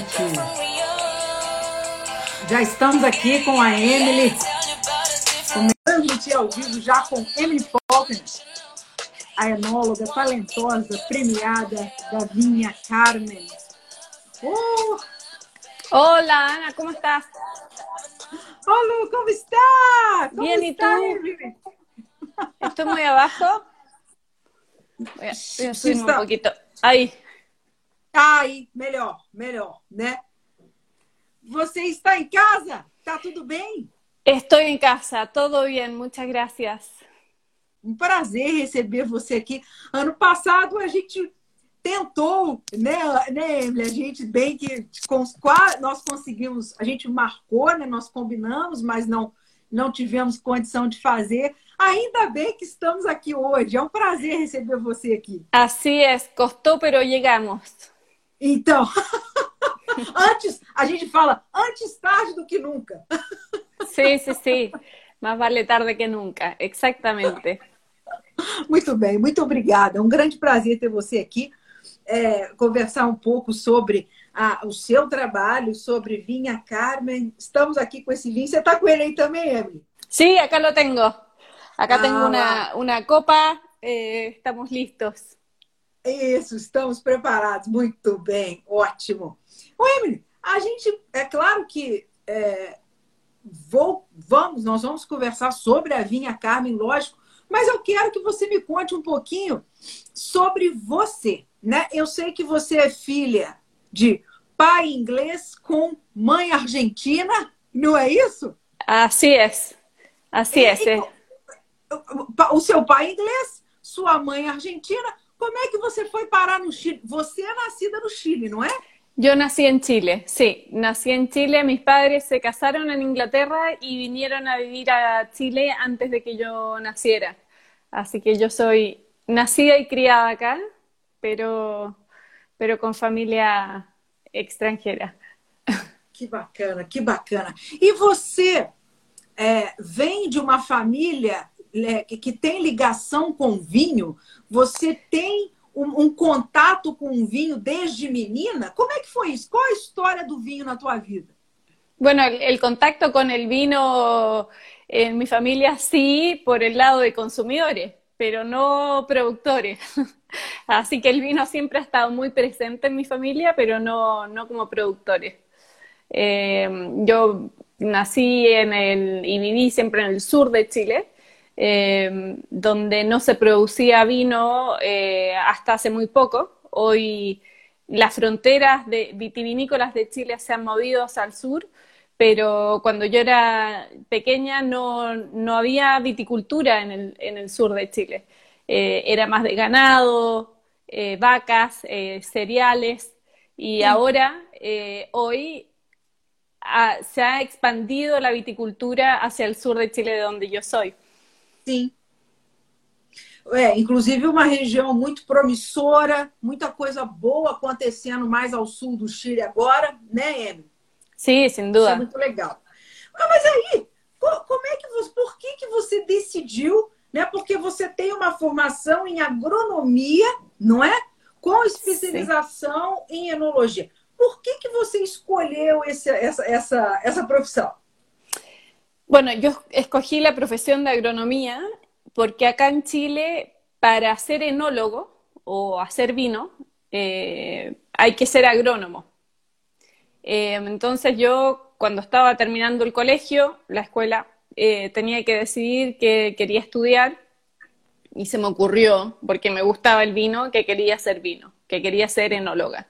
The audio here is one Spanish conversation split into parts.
Olá, noite. Já estamos aqui com a Emily, transmitir ao vivo já com Emily Faulkner, a enóloga talentosa, premiada da Vinha Carmen. Uh! Hola, Ana, ¿cómo estás? Hola, ¿cómo está? ¿Cómo Bien, ¿y está, tú? Emily? Estoy muy abajo. Voy a, voy a subir un Está- poquito. Ahí. Ai, melhor, melhor, né? Você está em casa? Tá tudo bem? Estoy en casa, todo bien, muchas gracias. Um prazer receber você aqui. Ano passado a gente tentou, né, né Emily? A gente bem que nós conseguimos, a gente marcou, né? Nós combinamos, mas não não tivemos condição de fazer. Ainda bem que estamos aqui hoje. É um prazer receber você aqui. Así es, costó, pero llegamos. Então, antes a gente fala antes tarde do que nunca. Sí, sí, sí. Más vale tarde que nunca, exactamente. Muito bem, muito obrigada. É um grande prazer ter você aqui, é, conversar um pouco sobre a- o seu trabalho, sobre Vinha Carmen. Estamos aqui com esse vinho. Você está com ele aí também, Emily? Sí, acá lo tengo. Acá Ah, tengo una, una copa, eh, estamos listos. Isso, estamos preparados. Muito bem, ótimo. Ô, Emily, a gente, é claro que é, vou, vamos, nós vamos conversar sobre a Vinha Carmen, lógico, mas eu quero que você me conte um pouquinho sobre você, né? Eu sei que você é filha de pai inglês com mãe argentina, não é isso? Es, así es. eh. O seu pai inglês, sua mãe argentina. Como é que você foi parar no Chile? Você é nascida no Chile, não é? Yo nací en Chile, sí, nací en Chile, mis padres se casaron en Inglaterra y vinieron a vivir a Chile antes de que yo naciera. Así que yo soy nacida y criada acá, pero, pero con familia extranjera. Que bacana, que bacana. E você é, vem de uma família que, que tem ligação com vinho? Você tem um, um contato com o vinho desde menina? Como é que foi isso? Qual a história do vinho na tua vida? Bueno, el, el contacto con el vino en mi familia sí, por el lado de consumidores, pero no productores. Así que el vino siempre ha estado muy presente en mi familia, pero no, no como productores. Eh, yo nací en el, y viví siempre en el sur de Chile, eh, donde no se producía vino eh, hasta hace muy poco. Hoy las fronteras de, vitivinícolas de Chile se han movido hacia el sur, pero cuando yo era pequeña no, no había viticultura en el, en el sur de Chile. Eh, era más de ganado, eh, vacas, cereales, y ahora, eh, hoy, se ha expandido la viticultura hacia el sur de Chile, de donde yo soy. Sim. É, inclusive uma região muito promissora, muita coisa boa acontecendo mais ao sul do Chile agora, né, Emily? Sí, sin Isso é muito legal. Ah, mas aí, co- como é que você, por que, que você decidiu, né? Porque você tem uma formação em agronomia, não é? Com especialização em enologia. Por que, que você escolheu esse, essa, essa, essa profissão? Bueno, yo escogí la profesión de agronomía porque acá en Chile, para ser enólogo o hacer vino, eh, hay que ser agrónomo. Eh, entonces yo, cuando estaba terminando el colegio, la escuela, eh, tenía que decidir qué quería estudiar y se me ocurrió, porque me gustaba el vino, que quería ser vino, que quería ser enóloga.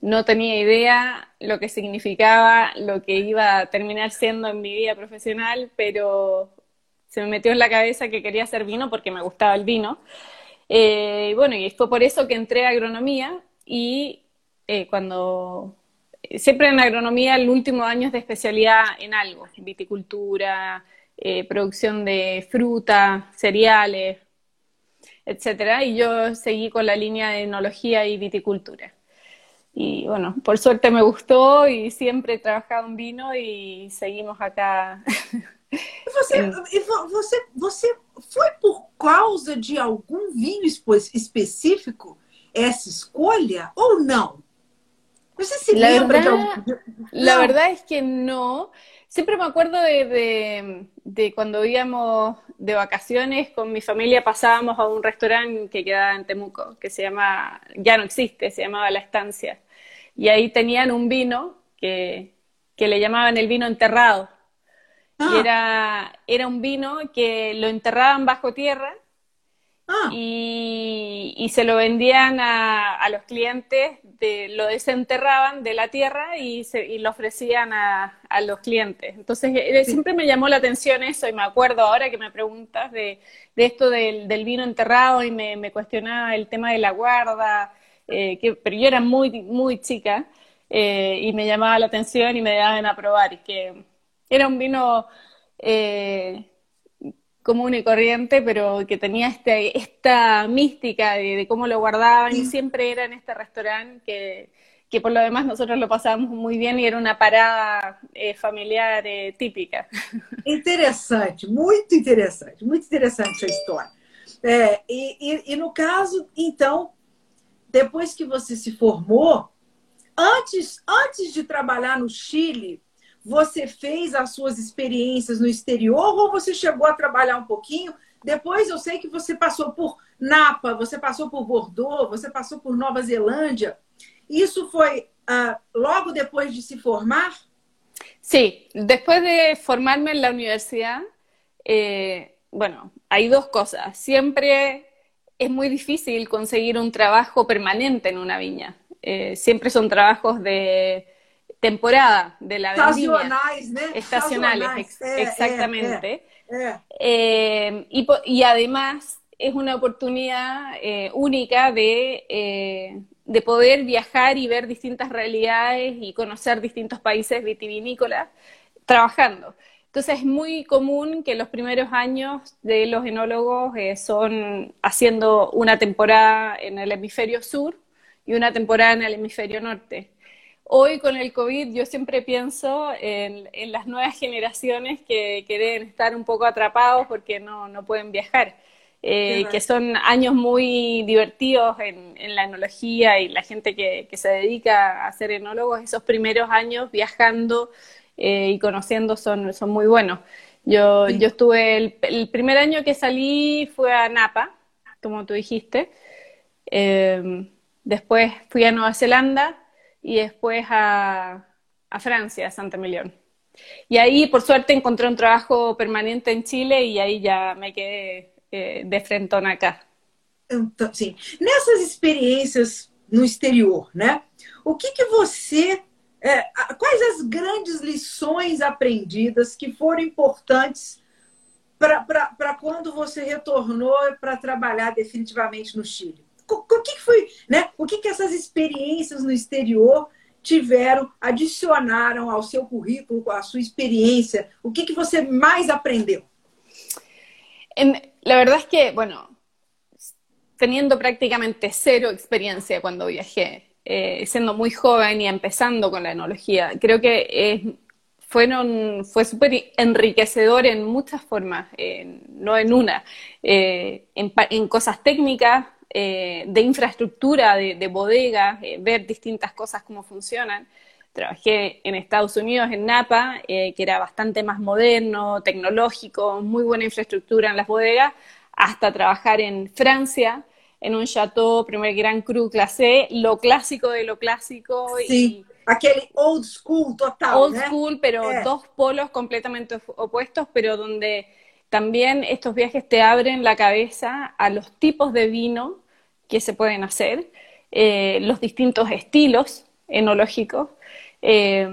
No tenía idea lo que significaba, lo que iba a terminar siendo en mi vida profesional, pero se me metió en la cabeza que quería hacer vino porque me gustaba el vino. Eh, bueno, y fue por eso que entré a agronomía y eh, cuando siempre en agronomía el último año es de especialidad en algo, viticultura, eh, producción de fruta, cereales, etcétera, y yo seguí con la línea de enología y viticultura. Y bueno, por suerte me gustó y siempre he trabajado en vino y seguimos acá. Você, e vo- você, você foi por causa de algum vinho específico essa escolha ou não? No sé si la lembra de verdad, algum- la verdad es que no. Siempre me acuerdo de, de- de cuando íbamos de vacaciones con mi familia, pasábamos a un restaurante que quedaba en Temuco, que se llama, ya no existe, se llamaba La Estancia. Y ahí tenían un vino que, que le llamaban el vino enterrado. Y Ah, era, era un vino que lo enterraban bajo tierra ah, y, y se lo vendían a, a los clientes, de, lo desenterraban de la tierra y, se, y lo ofrecían a, a los clientes. Entonces, eh, sí. siempre me llamó la atención eso y me acuerdo ahora que me preguntas de, de esto del, del vino enterrado y me, me cuestionaba el tema de la guarda, eh, que, pero yo era muy, muy chica eh, y me llamaba la atención y me daban a probar y que era un vino... eh, común y corriente, pero que tenía este, esta mística de, de cómo lo guardaban y sí. siempre era en este restaurante que, que por lo demás nosotros lo pasábamos muy bien y era una parada eh, familiar eh, típica. Interessante, muito interessante, muito interessante essa história. É, e, e- e no caso, então, depois que você se formou, antes, antes de trabalhar no Chile, você fez as suas experiências no exterior ou você chegou a trabalhar um pouquinho? Depois eu sei que você passou por Napa, você passou por Bordeaux, você passou por Nova Zelândia. Isso foi ah, logo depois de se formar? Sí, después de formarme en la universidad, eh, bueno, hay dos cosas. Siempre es muy difícil conseguir un trabajo permanente en una viña. Eh, siempre son trabajos de temporada de la vendimia, estacionales, ex- É, é, exactamente. Eh, y, además es una oportunidad eh, única de, eh, de poder viajar y ver distintas realidades y conocer distintos países vitivinícolas trabajando. Entonces es muy común que los primeros años de los enólogos eh, son haciendo una temporada en el hemisferio sur y una temporada en el hemisferio norte. Hoy con el COVID yo siempre pienso en, en las nuevas generaciones que, que deben estar un poco atrapados porque no, no pueden viajar, eh, que son años muy divertidos en, en la enología y la gente que, que se dedica a ser enólogos, esos primeros años viajando eh, y conociendo son, son muy buenos. Yo, Sí. yo estuve, el, el primer año que salí fue a Napa, como tú dijiste, eh, después fui a Nueva Zelanda y después a, a Francia, a Santa Emilión. Y ahí, por suerte, encontré un trabajo permanente en Chile y ahí ya me quedé eh, de frentón acá. Então, sim. Nessas experiências no exterior, né? O que, que você. é, quais as grandes lições aprendidas que foram importantes para quando você retornou para trabalhar definitivamente no Chile? O que, foi, né? O que, que essas experiências no exterior tiveram, adicionaram ao seu currículo, à sua experiência? O que, que você mais aprendeu? En- la verdad es que, bueno, teniendo prácticamente cero experiencia cuando viajé, eh, siendo muy joven y empezando con la enología, creo que eh, fueron, fue súper enriquecedor en muchas formas, eh, no en una, eh, en, en cosas técnicas, eh, de infraestructura, de, de bodega, eh, ver distintas cosas cómo funcionan. Trabajé en Estados Unidos, en Napa, eh, que era bastante más moderno, tecnológico, muy buena infraestructura en las bodegas, hasta trabajar en Francia, en un chateau primer Gran Cru clase, lo clásico de lo clásico y Sim, aquele old school total, old school, pero Eh. dos polos completamente op- opuestos, pero donde también estos viajes te abren la cabeza a los tipos de vino que se pueden hacer, eh, los distintos estilos enológicos, eh,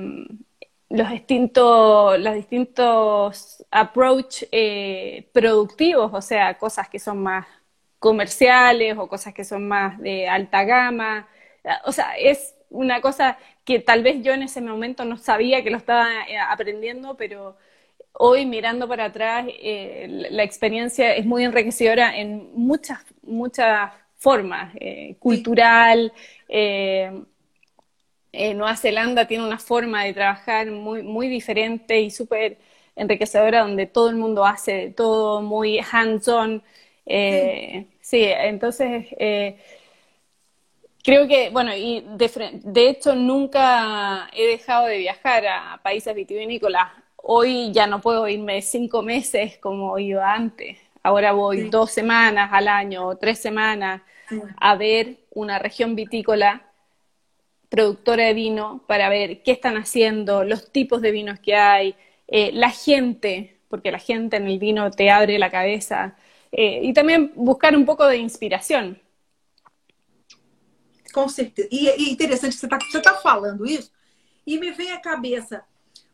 los distintos, los distintos approach eh, productivos, o sea, cosas que son más comerciales o cosas que son más de alta gama. O sea, es una cosa que tal vez yo en ese momento no sabía que lo estaba aprendiendo, pero hoy mirando para atrás, la experiencia es muy enriquecedora en muchas, muchas formas, eh, cultural, eh, eh, Nueva Zelanda tiene una forma de trabajar muy, muy diferente y súper enriquecedora, donde todo el mundo hace de todo, muy hands-on. Eh, sí, entonces, eh, creo que, bueno, y de, de, hecho nunca he dejado de viajar a países vitivinícolas. Hoy ya no puedo irme cinco meses como iba antes. Ahora voy dos semanas al año o tres semanas a ver una región vitícola productora de vino para ver qué están haciendo, los tipos de vinos que hay, eh, la gente, porque la gente en el vino te abre la cabeza, eh, y también buscar um pouco de inspiração. Com certeza. E, e interessante você está tá falando isso, e me vem à cabeça,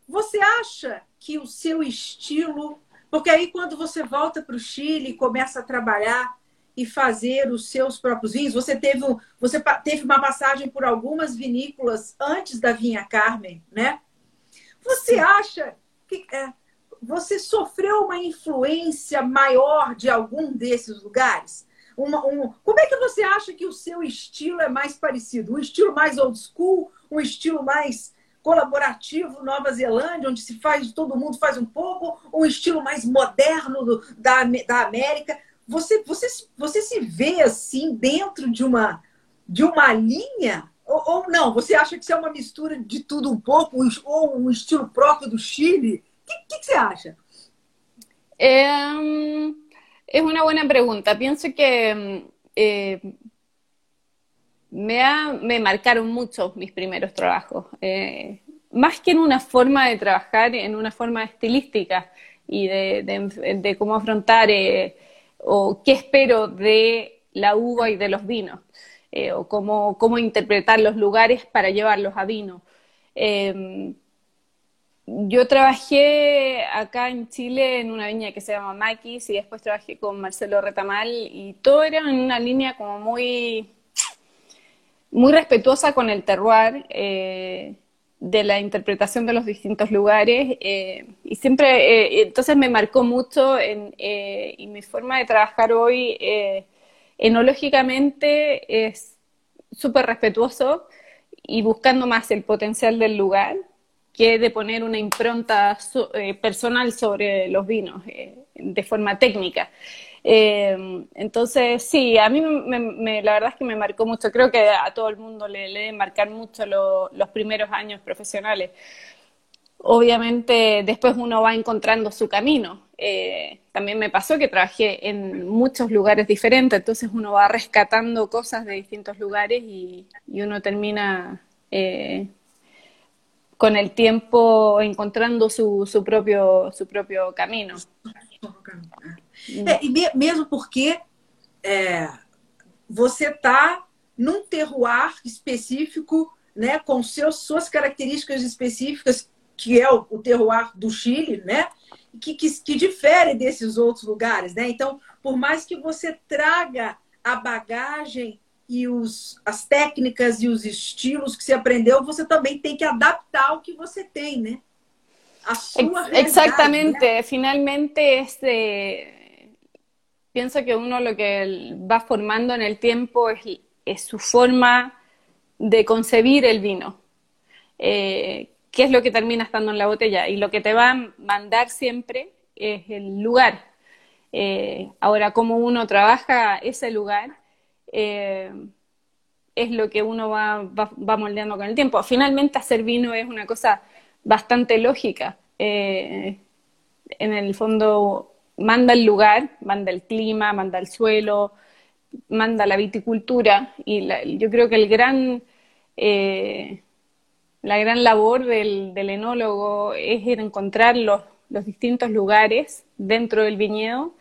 você acha que o seu estilo. Porque aí, quando você volta para o Chile e começa a trabalhar e fazer os seus próprios vinhos, você teve, um, você teve uma passagem por algumas vinícolas antes da Vinha Carmen, né? Você Sim. acha que. É, você sofreu uma influência maior de algum desses lugares? Uma, um, como é que você acha que o seu estilo é mais parecido? Um estilo mais old school, um estilo mais colaborativo Nova Zelândia, onde se faz, todo mundo faz um pouco, um estilo mais moderno do, da, da América. Você, você, você se vê assim dentro de uma, de uma linha? Ou, ou não? Você acha que isso é uma mistura de tudo um pouco, ou um estilo próprio do Chile? ¿Qué, se acha? Em, es una buena pregunta. Pienso que eh, me, me marcaron mucho mis primeros trabajos. Eh, más que en una forma de trabajar, en una forma estilística y de, cómo afrontar eh, o qué espero de la uva y de los vinos, o cómo, cómo interpretar los lugares para llevarlos a vino. Em, yo trabajé acá en Chile en una viña que se llama Maquis y después trabajé con Marcelo Retamal y todo era en una línea como muy, muy respetuosa con el terroir eh, de la interpretación de los distintos lugares eh, y siempre, eh, entonces me marcó mucho en, y mi forma de trabajar hoy enológicamente es súper respetuoso y buscando más el potencial del lugar que de poner una impronta eh, personal sobre los vinos eh, de forma técnica. Eh, entonces, sí, a mí me, la verdad es que me marcó mucho. Creo que a todo el mundo le, le deben marcar mucho los primeros años profesionales. Obviamente, después uno va encontrando su camino. también me pasó que trabajé en muchos lugares diferentes, entonces uno va rescatando cosas de distintos lugares y, y uno termina con el tiempo encontrando su, su, próprio, su próprio caminho. É, e mesmo porque é, você está num terroir específico, né, com seus, suas características específicas, que é o, o terroir do Chile, né, que, que, que difere desses outros lugares. Né? Então, por mais que você traga a bagagem e os, as técnicas e os estilos que você aprendeu, você também tem que adaptar ao que você tem, né? A sua Exactamente. Né? Finalmente, este, pienso que uno lo que va formando en el tiempo es, su forma de concebir el vino. Eh, ¿Qué es lo que termina estando en la botella? Y lo que te va a mandar siempre es el lugar. Eh, ahora, cómo uno trabaja ese lugar eh, es lo que uno va, va, moldeando con el tiempo. Finalmente hacer vino es una cosa bastante lógica. En el fondo manda el lugar, manda el clima, manda el suelo, manda la viticultura y yo creo que el gran, eh, la gran labor del, del, enólogo es ir a encontrar los, los distintos lugares dentro del viñedo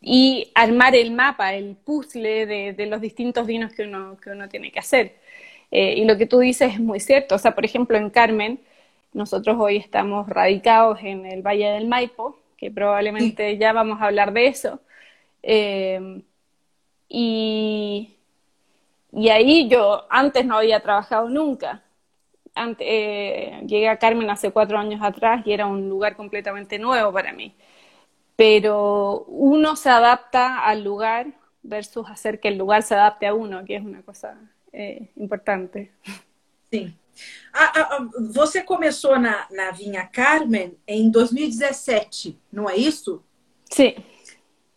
y armar el mapa, el puzzle de, los distintos vinos que uno, que uno tiene que hacer. Eh, y lo que tú dices es muy cierto. O sea, por ejemplo, en Carmen, nosotros hoy estamos radicados en el Valle del Maipo, que probablemente ya vamos a hablar de eso. Eh, y, y, ahí yo antes no había trabajado nunca. Eh, llegué a Carmen hace cuatro años atrás y era un lugar completamente nuevo para mí pero uno se adapta al lugar versus hacer que el lugar se adapte a uno, que es una cosa eh, importante. Sim. Ah, ah você começou na, na Vinha Carmen em 2017, não é isso? Sim.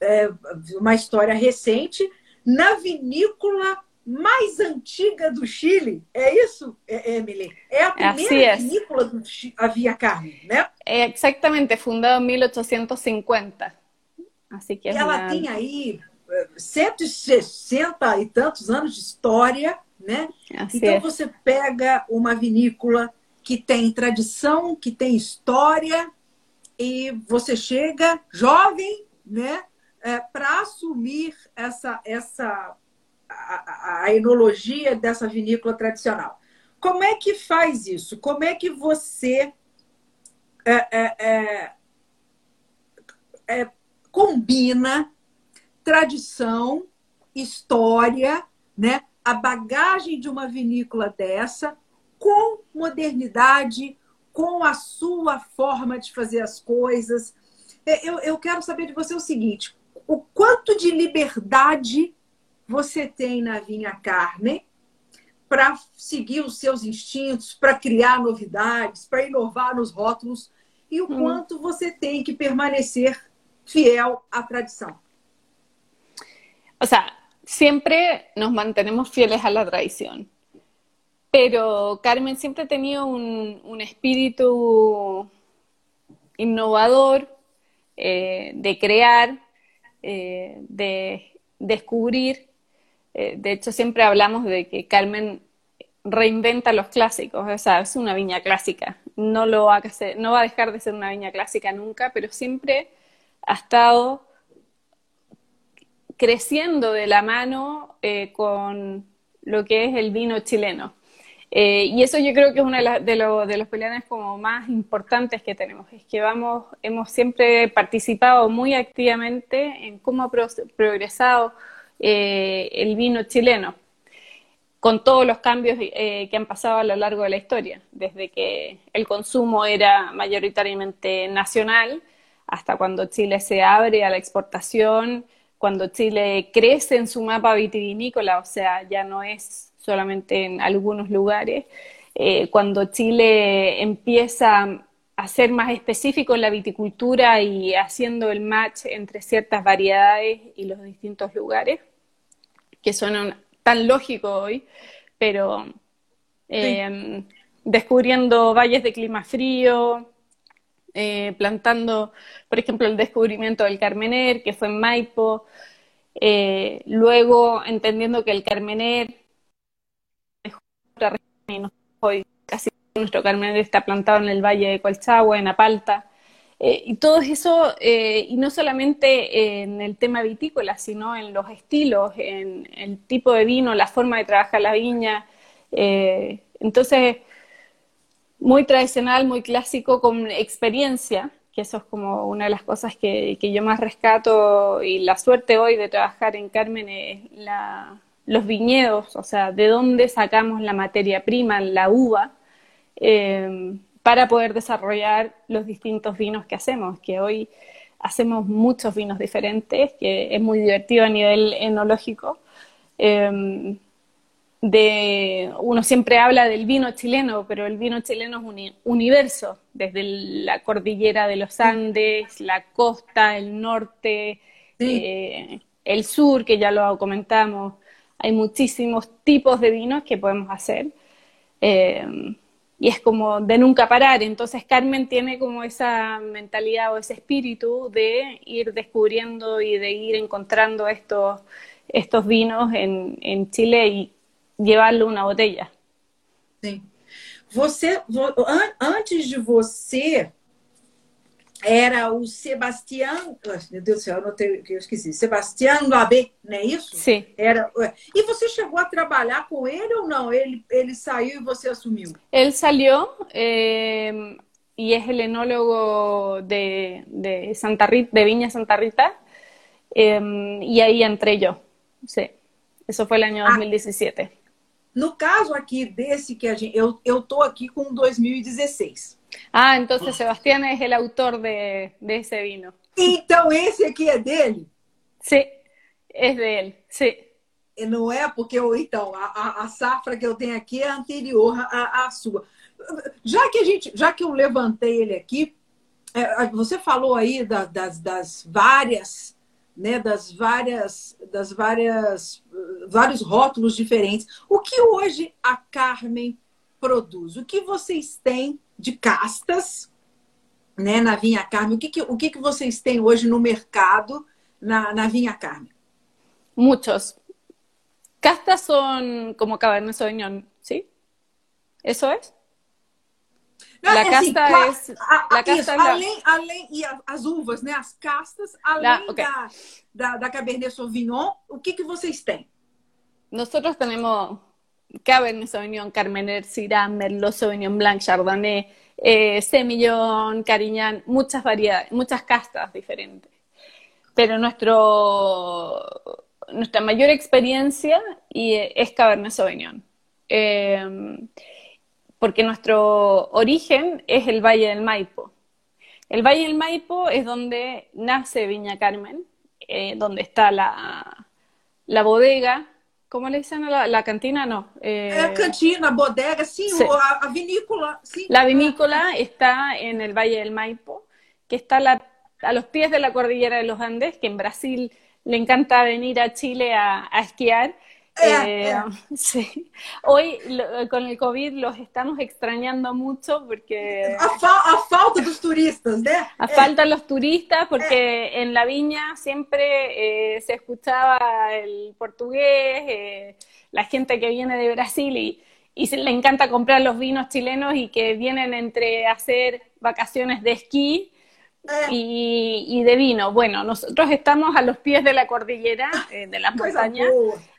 É uma história recente. Na vinícola mais antiga do Chile. É isso, Emily? É a primeira vinícola do Havia Carne, né? É exatamente, fundada em 1850. Assim que é ela uma... tem aí 160 eh, e tantos anos de história, né? Assim então é. você pega uma vinícola que tem tradição, que tem história, e você chega jovem, né? É, para assumir essa, essa a, a, enologia dessa vinícola tradicional. Como é que faz isso? Como é que você é, é, é, é combina tradição, história, né? A bagagem de uma vinícola dessa com modernidade, com a sua forma de fazer as coisas. É, eu, eu quero saber de você o seguinte: o quanto de liberdade você tem na Vinha Carne para seguir os seus instintos, para criar novidades, para inovar nos rótulos, e o hum. quanto você tem que permanecer fiel à tradição. O sea, siempre nos mantenemos fieles a la tradición, pero Carmen siempre ha tenido un, espíritu innovador, eh, de crear, eh, de descubrir eh, de hecho, siempre hablamos de que Carmen reinventa los clásicos, o sea, es una viña clásica. No, lo va a, no va a dejar de ser una viña clásica nunca, pero siempre ha estado creciendo de la mano eh, con lo que es el vino chileno. Eh, y eso yo creo que es uno de, de, de, los pilares como más importantes que tenemos, es que vamos, hemos siempre participado muy activamente en cómo ha progresado eh, el vino chileno, con todos los cambios que han pasado a lo largo de la historia, desde que el consumo era mayoritariamente nacional hasta cuando Chile se abre a la exportación, cuando Chile crece en su mapa vitivinícola, o sea, ya no es solamente en algunos lugares, eh, cuando Chile empieza a ser más específico en la viticultura y haciendo el match entre ciertas variedades y los distintos lugares que suenan tan lógicos hoy, pero em, descubriendo valles de clima frío, eh, plantando, por ejemplo, el descubrimiento del Carmener, que fue en Maipo, eh, luego entendiendo que el Carmener hoy casi nuestro Carmener está plantado en el valle de Colchagua, en Apalta, eh, y todo eso, y no solamente en el tema vitícola, sino en los estilos, en el tipo de vino, la forma de trabajar la viña. Entonces, muy tradicional, muy clásico, con experiencia, que eso es como una de las cosas que, que yo más rescato y la suerte hoy de trabajar en Carmen es la, los viñedos, o sea, de dónde sacamos la materia prima, la uva para poder desarrollar los distintos vinos que hacemos, que hoy hacemos muchos vinos diferentes, que es muy divertido a nivel enológico. Em, de, uno siempre habla del vino chileno, pero el vino chileno es un universo, desde la cordillera de los Andes, la costa, el norte, eh, el sur, que ya lo comentamos. Hay muchísimos tipos de vinos que podemos hacer. Em, y es como de nunca parar. Entonces Carmen tiene como esa mentalidad o ese espíritu de ir descubriendo y de ir encontrando estos, estos vinos en, en Chile y llevarlo una botella. Sí. Você, antes de você era o Sebastião, meu Deus do céu, eu, notei, eu esqueci, Sebastião Labé, não é isso? Sim. Era, e você chegou a trabalhar com ele ou não? Ele, ele saiu e você assumiu? Ele saiu eh, e é o enólogo de, de, Santa Rita, de Viña Santa Rita eh, e aí entrei eu. Sim. Isso foi no ano ah, 2017. No caso aqui desse que a gente, eu eu tô aqui com 2016. Ah, entonces Sebastián es el autor de, de ese vino. Então esse aqui é dele? Sim, é dele, sim. Não é porque eu, então a, a, safra que eu tenho aqui é anterior à, à sua. Já que a gente, já que eu levantei ele aqui, é, você falou aí da, das, das várias né, das várias, das várias, vários rótulos diferentes. O que hoje a Carmen produz? O que vocês têm de castas, né, na Vinha Carmen? O que, que, o que, que vocês têm hoje no mercado na, na Vinha Carmen? Muchos. Castas son como Cabernet Sauvignon, ¿sí? ¿Eso es? Não, la é casta assim, é a, a, casta isso, além, além e as uvas, né? As castas, além okay. da, da, da, Cabernet Sauvignon, o que que vocês têm? Nosotros tenemos Cabernet Sauvignon, Carmener, Syrah, Merlot, Sauvignon Blanc, Chardonnay, eh, Semillon, Carignan, muchas variedades, muchas castas diferentes. Pero nuestro, nuestra mayor experiencia es Cabernet Sauvignon. Eh, porque nuestro origen es el Valle del Maipo. El Valle del Maipo es donde nace Viña Carmen, eh, donde está la, la, bodega. ¿Cómo le dicen a la, la cantina? No. Eh, la cantina, bodega, sí, sí. O a, a vinícola. Sí. La vinícola está en el Valle del Maipo, que está la, a los pies de la cordillera de los Andes, que en Brasil le encanta venir a Chile a, a esquiar eh, sí. Hoy con el COVID los estamos extrañando mucho porque... A, falta los turistas, ¿no? A falta los turistas porque en la viña siempre eh, se escuchaba el portugués, eh, la gente que viene de Brasil y, y se le encanta comprar los vinos chilenos y que vienen entre hacer vacaciones de esquí y, de vino. Bueno, nosotros estamos a los pies de la cordillera, eh, de las montañas,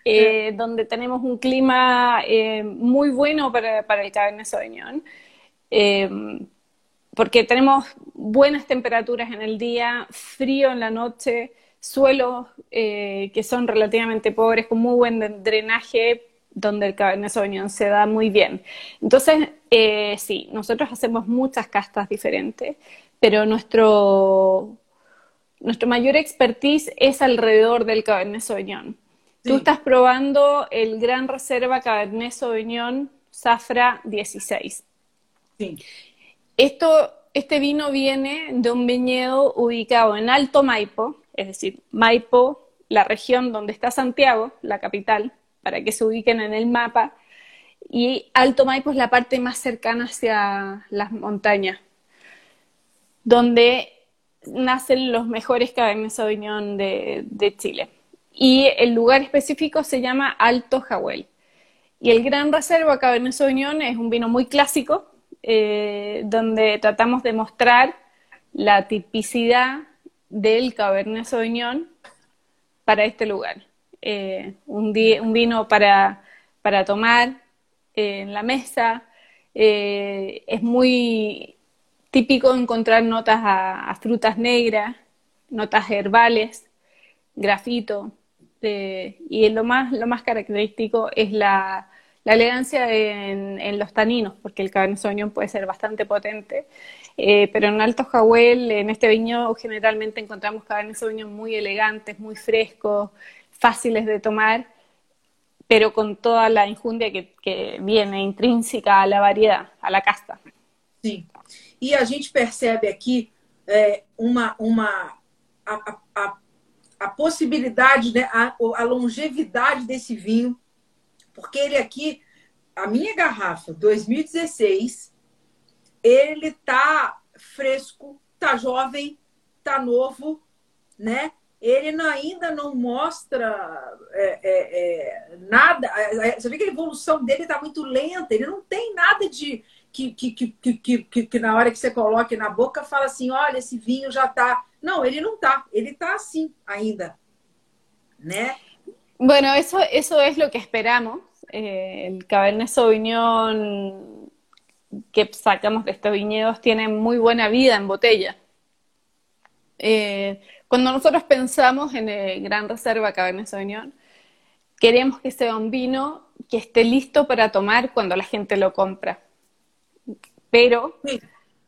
eh, donde tenemos un clima eh, muy bueno para, para, el Cabernet Sauvignon, porque tenemos buenas temperaturas en el día, frío en la noche, suelos que son relativamente pobres, con muy buen drenaje, donde el Cabernet Sauvignon se da muy bien. Entonces, sí, nosotros hacemos muchas castas diferentes pero nuestro, nuestro mayor expertise es alrededor del Cabernet Sauvignon. Tú estás probando el Gran Reserva Cabernet Sauvignon Zafra 16. Sí. Esto, este vino viene de un viñedo ubicado en Alto Maipo, es decir, Maipo, la región donde está Santiago, la capital, para que se ubiquen en el mapa, y Alto Maipo es la parte más cercana hacia las montañas donde nacen los mejores Cabernet Sauvignon de, de Chile. Y el lugar específico se llama Alto Jahuel. Y el Gran Reserva Cabernet Sauvignon es un vino muy clásico, eh, donde tratamos de mostrar la tipicidad del Cabernet Sauvignon para este lugar. Eh, un, un, vino para, para tomar eh, en la mesa, es muy típico encontrar notas a, frutas negras, notas herbales, grafito, y lo más, lo más característico es la, elegancia en, los taninos, porque el Cabernet Sauvignon puede ser bastante potente, eh, pero en Alto Jahuel, en este viñedo, generalmente encontramos Cabernet Sauvignon muy elegantes, muy frescos, fáciles de tomar, pero con toda la injundia que, que viene intrínseca a la variedad, a la casta. Sí, E a gente percebe aqui é, uma, uma a, a, a possibilidade, né, a, a longevidade desse vinho, porque ele aqui, a minha garrafa 2016, ele tá fresco, tá jovem, tá novo, né? Ele ainda não mostra é, é, é nada. É, é, você vê que a evolução dele está muito lenta, ele não tem nada de, que, que, que, que, que, na hora que você coloque na boca fala assim, olha, esse vinho já está. Não, ele não está, ele está así ainda, né? Bueno, eso, eso es lo que esperamos. Eh, el Cabernet Sauvignon que sacamos de estos viñedos tiene muy buena vida en botella. Eh, cuando nosotros pensamos en el Gran Reserva Cabernet Sauvignon, queremos que sea un vino que esté listo para tomar cuando la gente lo compra. Pero... Sí,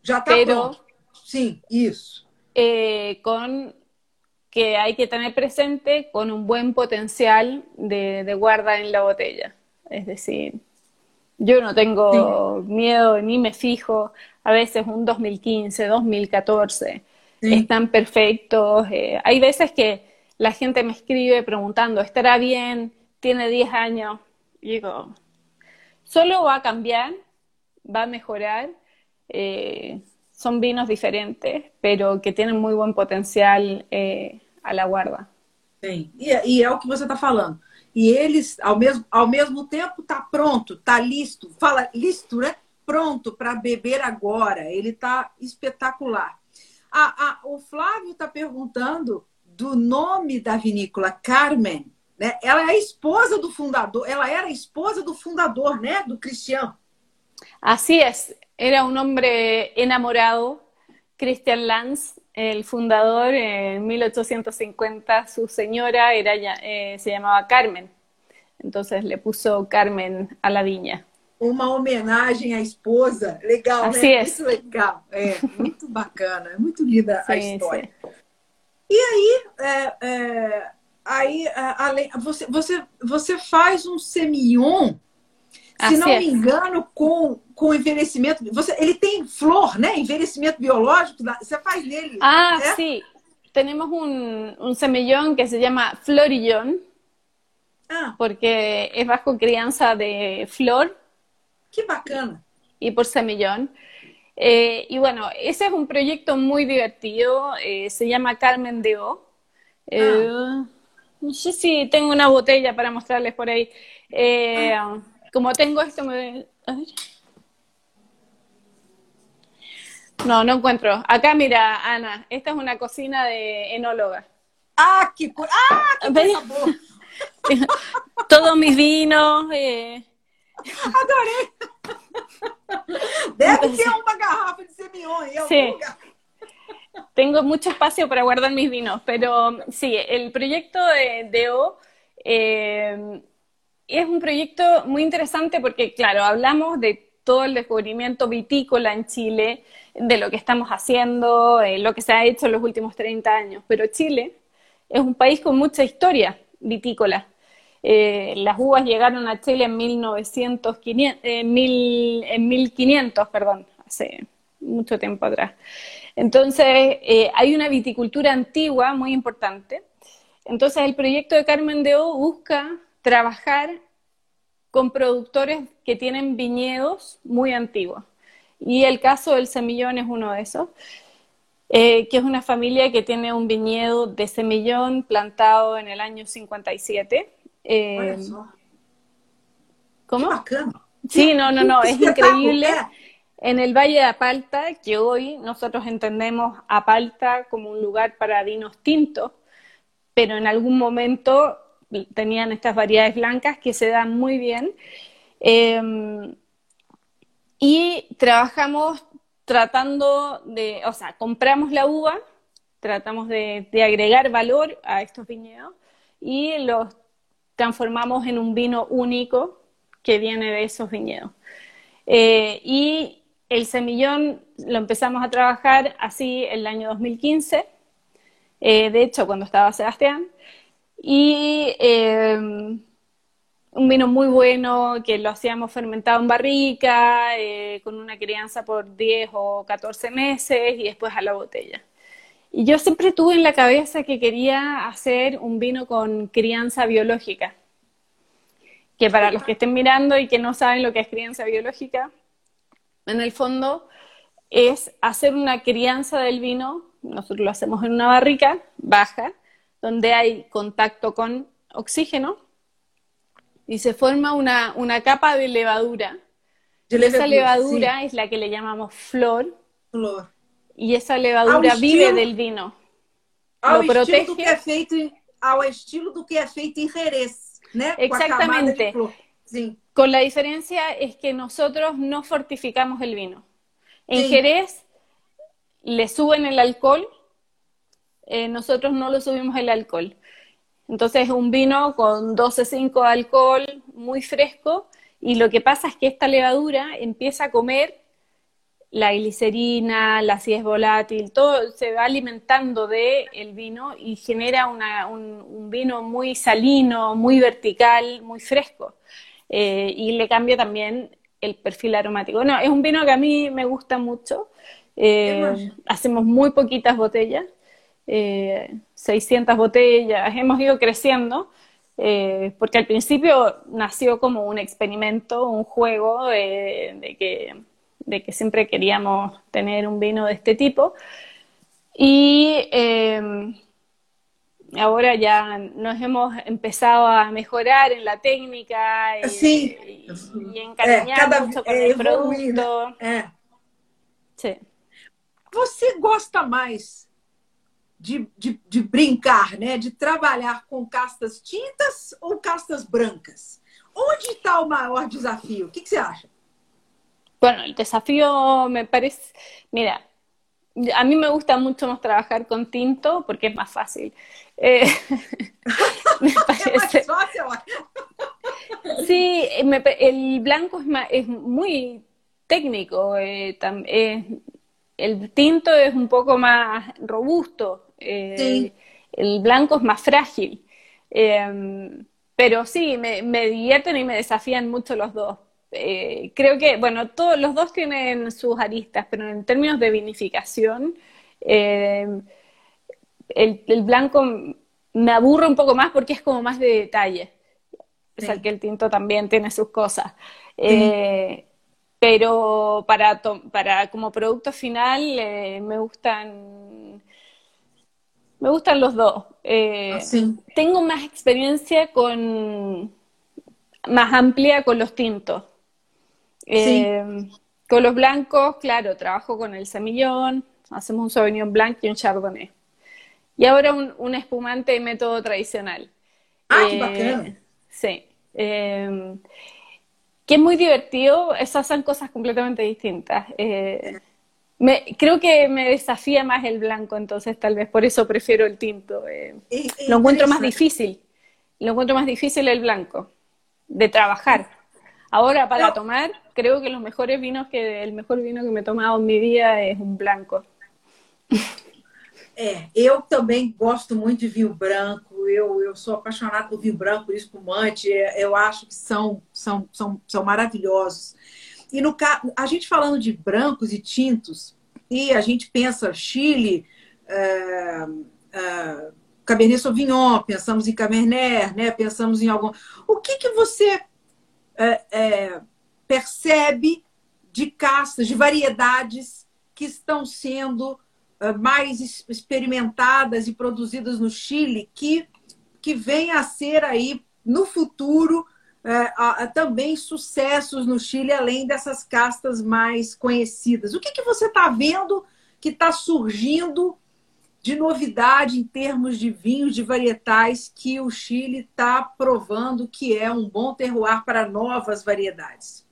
ya está pero, Sí, eso. Eh, con que hay que tener presente con un buen potencial de, de guarda en la botella. Es decir, yo no tengo sí. miedo ni me fijo. A veces un 2015, 2014 sí. están perfectos. Eh, hay veces que la gente me escribe preguntando, ¿estará bien? Tiene 10 años. Y digo, solo va a cambiar, va a mejorar. Eh, son vinos diferentes, pero que tienen muy buen potencial eh, a la guarda. E, é o que você está falando. E eles, ao mesmo, ao mesmo tempo, está pronto, está listo, fala listo, né? Pronto para beber agora. Ele está espetacular. O Flávio está perguntando do nome da vinícola Carmen. Né? Ela é a esposa do fundador, ela era a esposa do fundador, né? Do Cristiano. Así es, era un hombre enamorado, Christian Lanz, el fundador en 1850, su señora era, eh, se llamaba Carmen, entonces le puso Carmen a la viña. Uma homenagem à esposa, legal, Así né? Muito legal, é, muito bacana, muito linda a história. E aí, é, é, aí além, você, você, você faz um semillon se não me engano, com, com envelhecimento. Você, ele tem flor, né? Envelhecimento biológico. Você faz nele. Ah, ¿eh? sí. Tenemos un, un semillón que se llama Florillón. Ah. Porque es bajo crianza de flor. Qué bacana. Y por semillón. Eh, y bueno, ese es un proyecto muy divertido. Eh, se llama Carmen de O. Eh, ah. No sé si tengo una botella para mostrarles por ahí. Ah. Como tengo esto, me... A ver. No, no encuentro. Acá, mira, Ana, esta es una cocina de enóloga. ¡Ah, qué, ah, qué Todos mis vinos. Eh... Adorei! Debe ter uma garrafa de Semillon em sí. lugar. Tengo mucho espacio para guardar mis vinos, pero sí, el proyecto de, de O eh, es un proyecto muy interesante porque, claro, hablamos de todo el descubrimiento vitícola en Chile, de lo que estamos haciendo, lo que se ha hecho en los últimos 30 años, pero Chile es un país con mucha historia vitícola. Eh, las uvas llegaron a Chile en, 1900, eh, en 1500, perdón, hace mucho tiempo atrás. Entonces, eh, hay una viticultura antigua muy importante. Entonces, el proyecto de Carmen de O busca trabajar con productores que tienen viñedos muy antiguos. Y el caso del semillón es uno de esos, eh, que es una familia que tiene un viñedo de semillón plantado en el año 57. Eh, ¿Cómo? Sí, no, no, no, es increíble. En el Valle de Apalta, que hoy nosotros entendemos Apalta como un lugar para vinos tintos, pero en algún momento tenían estas variedades blancas que se dan muy bien. Em, y trabajamos tratando de, o sea, compramos la uva, tratamos de, agregar valor a estos viñedos y los transformamos en un vino único que viene de esos viñedos. Eh, y el semillón lo empezamos a trabajar así el año 2015, eh, de hecho cuando estaba Sebastián, y em, un vino muy bueno que lo hacíamos fermentado en barrica, eh, con una crianza por 10 o 14 meses y después a la botella. Y yo siempre tuve en la cabeza que quería hacer un vino con crianza biológica. Que para los que estén mirando y que no saben lo que es crianza biológica, en el fondo es hacer una crianza del vino, nosotros lo hacemos en una barrica baja, donde hay contacto con oxígeno y se forma una, capa de levadura. Y esa levadura es la que le llamamos flor. Y esa levadura vive del vino. Lo protege. Do que é feito, ao estilo do que é feito em Jerez, né? Exactamente. Con la diferencia es que nosotros no fortificamos el vino. En Jerez le suben el alcohol eh, nosotros no lo subimos el alcohol. Entonces es un vino con 12,5 de alcohol, muy fresco, y lo que pasa es que esta levadura empieza a comer la glicerina, la acidez volátil, todo se va alimentando del el vino y genera un, vino muy salino, muy vertical, muy fresco. Eh, y le cambia también el perfil aromático. No, es un vino que a mí me gusta mucho. Eh, hacemos muy poquitas botellas 600 botellas, hemos ido creciendo. porque al principio nació como un experimento, un juego de, que, de que siempre queríamos tener un vino de este tipo. Y ahora ya nos hemos empezado a mejorar en la técnica y, sí. y, encariñar é, mucho con é, el producto. É. Sim. Você gosta mais de, de, de, brincar, né? De trabalhar com castas tintas ou castas brancas? Onde está o maior desafio? O que, que você acha? Bueno, el desafío me parece, mira, a mí me gusta mucho más trabajar con tinto porque es más fácil. Eh, me parece. sí, el blanco es, es muy técnico. Eh, el tinto es un poco más robusto. Eh, el blanco es más frágil. pero sí, me, me divierten y me desafían mucho los dos. Eh, creo que, bueno, todos los dos tienen sus aristas, pero en términos de vinificación, eh, el, blanco me aburre un poco más porque es como más de detalle. O sea, que el tinto también tiene sus cosas. Eh, pero para, para como producto final me gustan me gustan los dos. Ah, tengo más experiencia con más amplia con los tintos. Eh, con los blancos, claro, trabajo con el semillón, hacemos un Sauvignon Blanc y un Chardonnay. Y ahora un, espumante de método tradicional. Ah, eh, Sí. Eh, que es muy divertido, esas son cosas completamente distintas. Creo que me desafía más el blanco, entonces tal vez por eso prefiero el tinto. lo encuentro más difícil. Lo encuentro más difícil el blanco, de trabajar. Ahora, para tomar, creo que los mejores vinos que el mejor vino que me he tomado en mi vida es un blanco. É, eu também gosto muito de vinho branco, eu, eu sou apaixonada por vinho branco, por espumante, eu acho que são, são, são, são maravilhosos. E no a gente falando de brancos e tintos, e a gente pensa Chile, é, é, Cabernet Sauvignon, pensamos em Cabernet, né? pensamos em algum. O que, que você é, percebe de castas, de variedades que estão sendo mais experimentadas e produzidas no Chile, que, que vem a ser aí no futuro é, a, a, também sucessos no Chile, além dessas castas mais conhecidas. O que, que você está vendo que está surgindo de novidade em termos de vinhos, de varietais que o Chile está probando que es un buen terroir para nuevas variedades?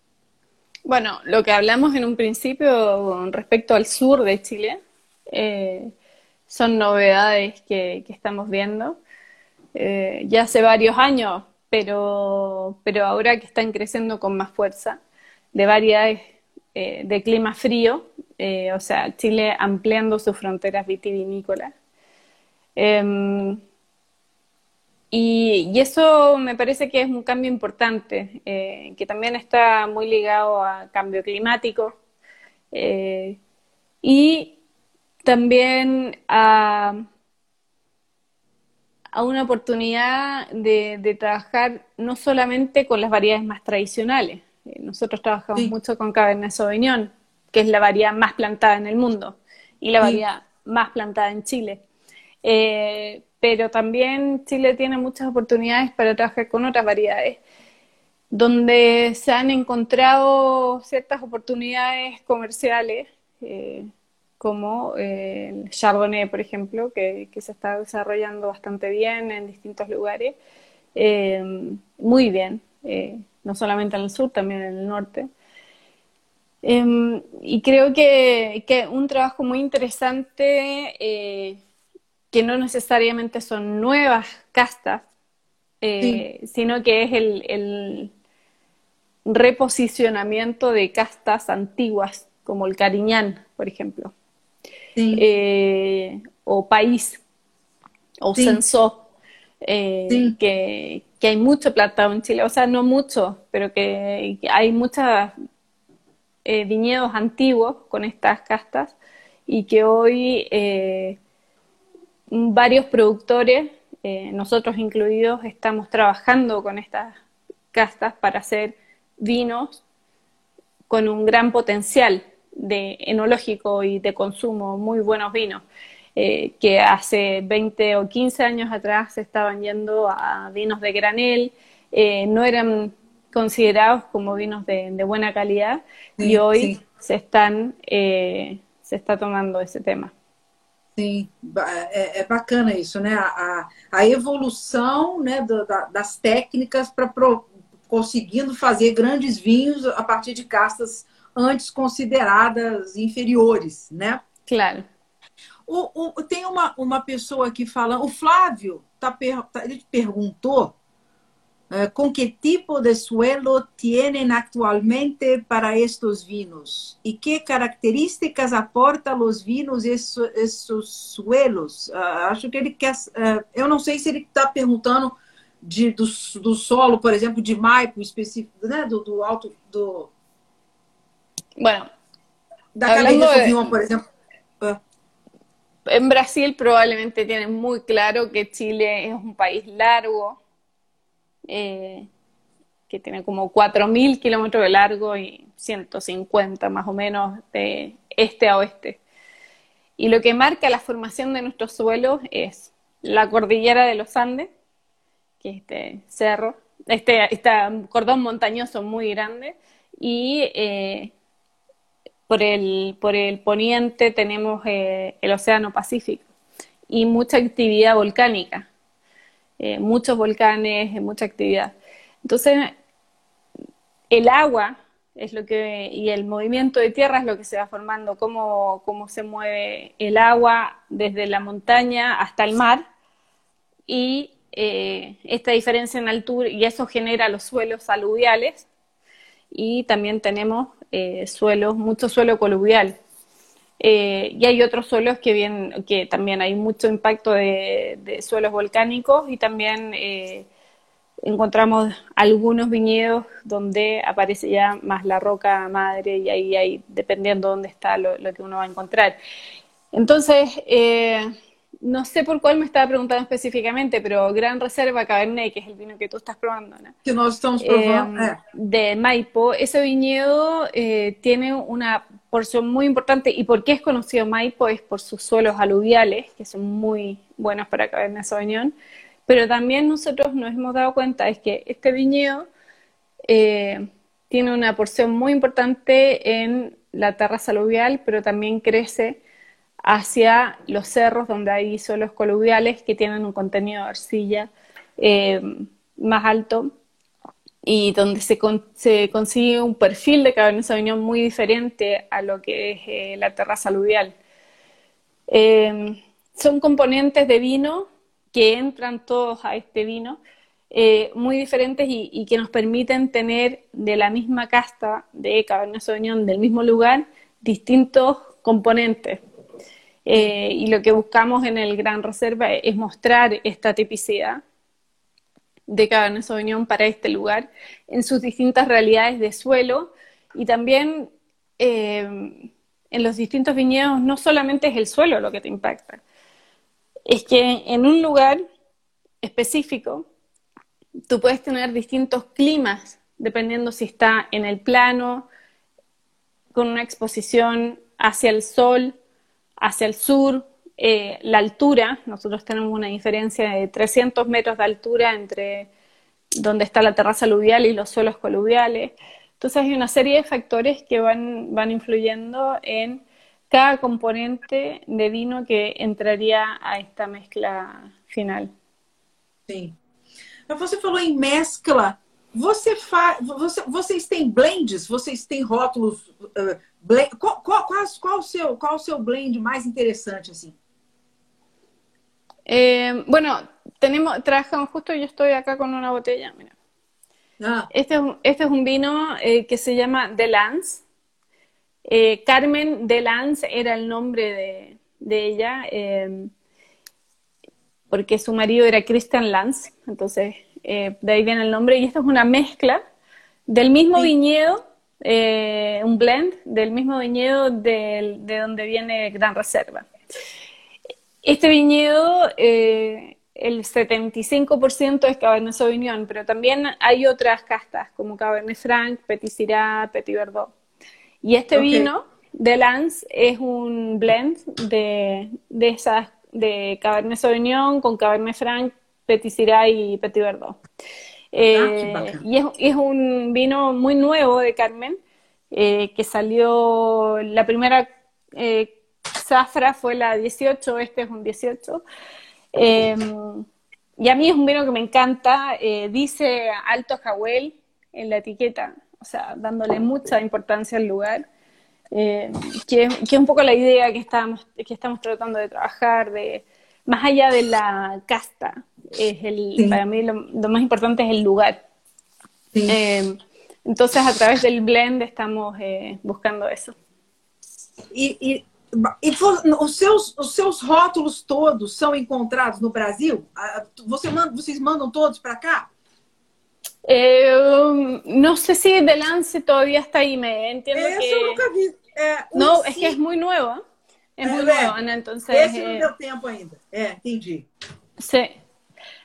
Bueno, lo que hablamos en un principio respecto al sur de Chile eh, son novedades que, estamos viendo eh, ya hace varios años, pero, pero ahora que están creciendo con más fuerza, de variedades eh, de clima frío, eh, o sea, Chile ampliando sus fronteras vitivinícolas. Em, y, eso me parece que es un cambio importante, eh, que también está muy ligado a cambio climático y también a, una oportunidad de, trabajar no solamente con las variedades más tradicionales, nosotros trabajamos mucho con Cabernet Sauvignon, que es la variedad más plantada en el mundo y la variedad más plantada en Chile. Eh, pero también Chile tiene muchas oportunidades para trabajar con otras variedades, donde se han encontrado ciertas oportunidades comerciales, eh, como eh, el Chardonnay, por ejemplo, que, se está desarrollando bastante bien en distintos lugares, muy bien, no solamente en el sur, también en el norte. Em, y creo que, que, un trabajo muy interesante, eh, que no necesariamente son nuevas castas, eh, sino que es el, el, reposicionamiento de castas antiguas, como el Cariñán, por ejemplo, eh, o País, o Sensó, que, que, hay mucho plantado en Chile, o sea, no mucho, pero que hay muchas eh, viñedos antiguos con estas castas y que hoy eh, varios productores, eh, nosotros incluidos, estamos trabajando con estas castas para hacer vinos con un gran potencial de enológico y de consumo, muy buenos vinos, eh, que hace 20 o 15 años atrás se estaban yendo a vinos de granel, eh, no eran considerados como vinos de, buena calidad y hoy se están eh, se está tomando ese tema. Sim, é, é bacana isso, né? A, a evolução né, do, da, das técnicas para conseguindo fazer grandes vinhos a partir de castas antes consideradas inferiores, né? Claro. O, o, tem uma, uma pessoa aqui falando, o Flávio tá, tá ele perguntou eh, com que tipo de suelo tienen actualmente para estos vinos e que características aporta los vinos esses, esses suelos. Uh, acho que ele quer. Uh, eu não sei se ele está perguntando de, do, do, solo, por exemplo, de Maipo específico, né? Do, do alto do. Bueno, por exemplo. Uh. En Brasil probablemente tienen muy claro que Chile es un país largo, eh, que tiene como 4.000 kilómetros de largo y 150 más o menos de este a oeste. Y lo que marca la formación de nuestros suelos es la cordillera de los Andes, que es este cerro, este, este cordón montañoso muy grande, y eh, por, el, por el poniente tenemos eh, el Océano Pacífico y mucha actividad volcánica. Eh, muchos volcanes, mucha actividad. Entonces, el agua es lo que, y el movimiento de tierra es lo que se va formando, cómo, cómo se mueve el agua desde la montaña hasta el mar, y eh, esta diferencia en altura, y eso genera los suelos aluviales, y también tenemos eh, suelos, mucho suelo coluvial. Eh, y hay otros suelos que, bien, que también hay mucho impacto de, suelos volcánicos y también eh, encontramos algunos viñedos donde aparece ya más la roca madre y ahí hay, dependiendo dónde está lo, que uno va a encontrar. Entonces, no sé por cuál me estaba preguntando específicamente, pero Gran Reserva Cabernet, que es el vino que tú estás probando, ¿no? Que nosotros estamos probando. de Maipo, ese viñedo tiene una porción muy importante. ¿Y por qué es conocido Maipo? Es por sus suelos aluviales, que son muy buenos para Cabernet Sauvignon. Pero también nosotros nos hemos dado cuenta es que este viñedo eh, tiene una porción muy importante en la terraza aluvial, pero también crece hacia los cerros donde hay suelos coluviales que tienen un contenido de arcilla eh, más alto y donde se, consigue un perfil de Cabernet Sauvignon muy diferente a lo que es eh, la terraza aluvial. Em, son componentes de vino que entran todos a este vino, eh, muy diferentes y, que nos permiten tener de la misma casta de Cabernet Sauvignon del mismo lugar distintos componentes. Eh, y lo que buscamos en el Gran Reserva es mostrar esta tipicidad de Cabernet Sauvignon para este lugar, en sus distintas realidades de suelo y también eh, en los distintos viñedos no solamente es el suelo lo que te impacta, es que en un lugar específico tú puedes tener distintos climas dependiendo si está en el plano, con una exposición hacia el sol, hacia el sur, eh, la altura, nosotros tenemos una diferencia de 300 metros de altura entre donde está la terraza aluvial y los suelos coluviales. Entonces hay una serie de factores que van, van influyendo en cada componente de vino que entraría a esta mezcla final. Sim. Você falou em mescla. Você fa... você, vocês blends? Vocês têm rótulos? Uh, blend... qual, qual, qual, qual, o seu, qual o seu blend mais interessante assim? Eh, bueno, tenemos, trabajamos justo, yo estoy acá con una botella, mira. Ah. Este, es un, este es un vino eh, que se llama The Lance. Eh, Carmen de Lance era el nombre de, ella, porque su marido era Christian Lance, entonces de ahí viene el nombre. Y esta es una mezcla del mismo viñedo, un blend del mismo viñedo de donde viene Gran Reserva. Este viñedo, eh, el 75% es Cabernet Sauvignon, pero también hay otras castas como Cabernet Franc, Petit Syrah, Petit Verdot. Y este vino de Lance es un blend de, de esas de Cabernet Sauvignon con Cabernet Franc, Petit Syrah y Petit Verdot. Eh, ah, y es, un vino muy nuevo de Carmen, eh, que salió, la primera eh, zafra fue la 18, este es un 18. Em, y a mí es un vino que me encanta, dice Alto Jawel en la etiqueta, o sea, dándole mucha importancia al lugar. que, que, es un poco la idea que estamos, que estamos tratando de trabajar, de más allá de la casta, es el, para mí lo, más importante es el lugar. Eh, entonces, a través del blend estamos eh, buscando eso. E, e, e os, seus, os seus rótulos todos são encontrados no Brasil? Você manda, vocês mandam todos para acá? Eh, no sé si de Lance todavía está ahí, me entiendo Eso que... nunca vi. É, no, es que es muy nueva. Es muy nueva, Ana, entonces... Esse não deu tempo ainda. É, entendi. Sí.